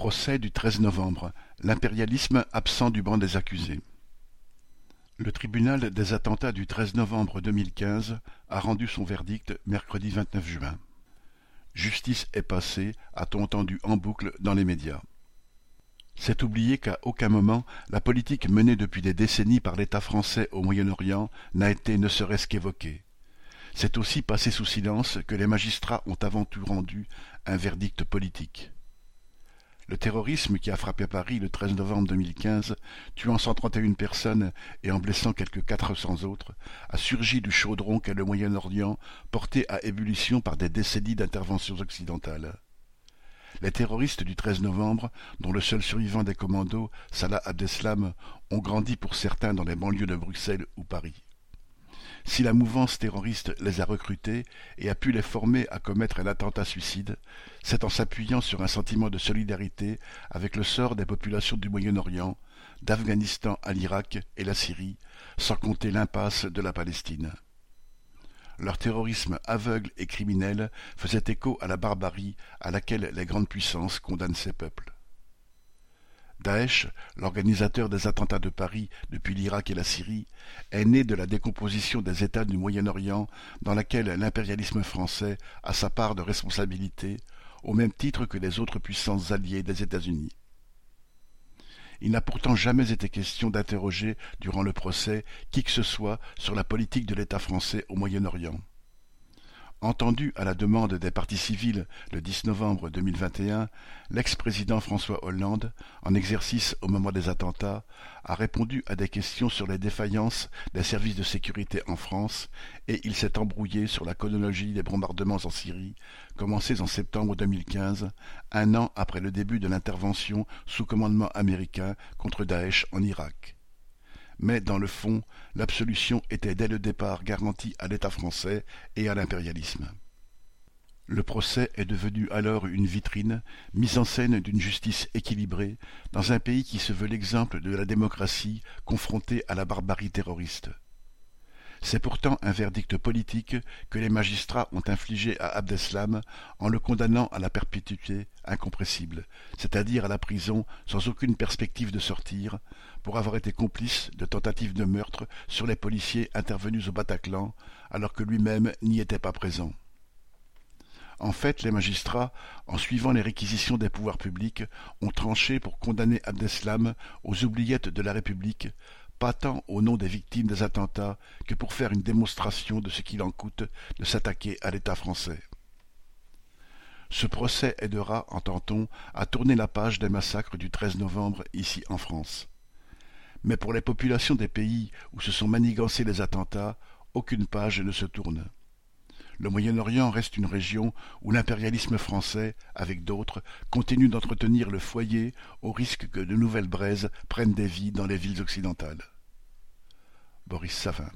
Procès du 13 novembre. L'impérialisme absent du banc des accusés. Le tribunal des attentats du 13 novembre 2015 a rendu son verdict mercredi 29 juin. Justice est passée, a-t-on entendu en boucle dans les médias. C'est oublier qu'à aucun moment la politique menée depuis des décennies par l'État français au Moyen-Orient n'a été ne serait-ce qu'évoquée. C'est aussi passer sous silence que les magistrats ont avant tout rendu un verdict politique. Le terrorisme qui a frappé Paris le 13 novembre 2015, tuant 131 personnes et en blessant quelques 400 autres, a surgi du chaudron qu'est le Moyen-Orient, porté à ébullition par des décennies d'interventions occidentales. Les terroristes du 13 novembre, dont le seul survivant des commandos, Salah Abdeslam, ont grandi pour certains dans les banlieues de Bruxelles ou Paris si la mouvance terroriste les a recrutés et a pu les former à commettre un attentat suicide, c'est en s'appuyant sur un sentiment de solidarité avec le sort des populations du Moyen-Orient, d'Afghanistan à l'Irak et la Syrie, sans compter l'impasse de la Palestine. Leur terrorisme aveugle et criminel faisait écho à la barbarie à laquelle les grandes puissances condamnent ces peuples. Daesh, l'organisateur des attentats de Paris depuis l'Irak et la Syrie, est né de la décomposition des États du Moyen-Orient dans laquelle l'impérialisme français a sa part de responsabilité, au même titre que les autres puissances alliées des États-Unis. Il n'a pourtant jamais été question d'interroger, durant le procès, qui que ce soit sur la politique de l'État français au Moyen-Orient. Entendu à la demande des partis civils le 10 novembre 2021, l'ex-président François Hollande, en exercice au moment des attentats, a répondu à des questions sur les défaillances des services de sécurité en France et il s'est embrouillé sur la chronologie des bombardements en Syrie, commencés en septembre 2015, un an après le début de l'intervention sous commandement américain contre Daesh en Irak mais dans le fond, l'absolution était dès le départ garantie à l'État français et à l'impérialisme. Le procès est devenu alors une vitrine, mise en scène d'une justice équilibrée, dans un pays qui se veut l'exemple de la démocratie confrontée à la barbarie terroriste. C'est pourtant un verdict politique que les magistrats ont infligé à Abdeslam en le condamnant à la perpétuité incompressible, c'est-à-dire à la prison sans aucune perspective de sortir, pour avoir été complice de tentatives de meurtre sur les policiers intervenus au Bataclan, alors que lui-même n'y était pas présent. En fait, les magistrats, en suivant les réquisitions des pouvoirs publics, ont tranché pour condamner Abdeslam aux oubliettes de la République, pas tant au nom des victimes des attentats que pour faire une démonstration de ce qu'il en coûte de s'attaquer à l'État français. Ce procès aidera, entend-on, à tourner la page des massacres du 13 novembre ici en France. Mais pour les populations des pays où se sont manigancés les attentats, aucune page ne se tourne. Le Moyen-Orient reste une région où l'impérialisme français, avec d'autres, continue d'entretenir le foyer au risque que de nouvelles braises prennent des vies dans les villes occidentales. Boris Savin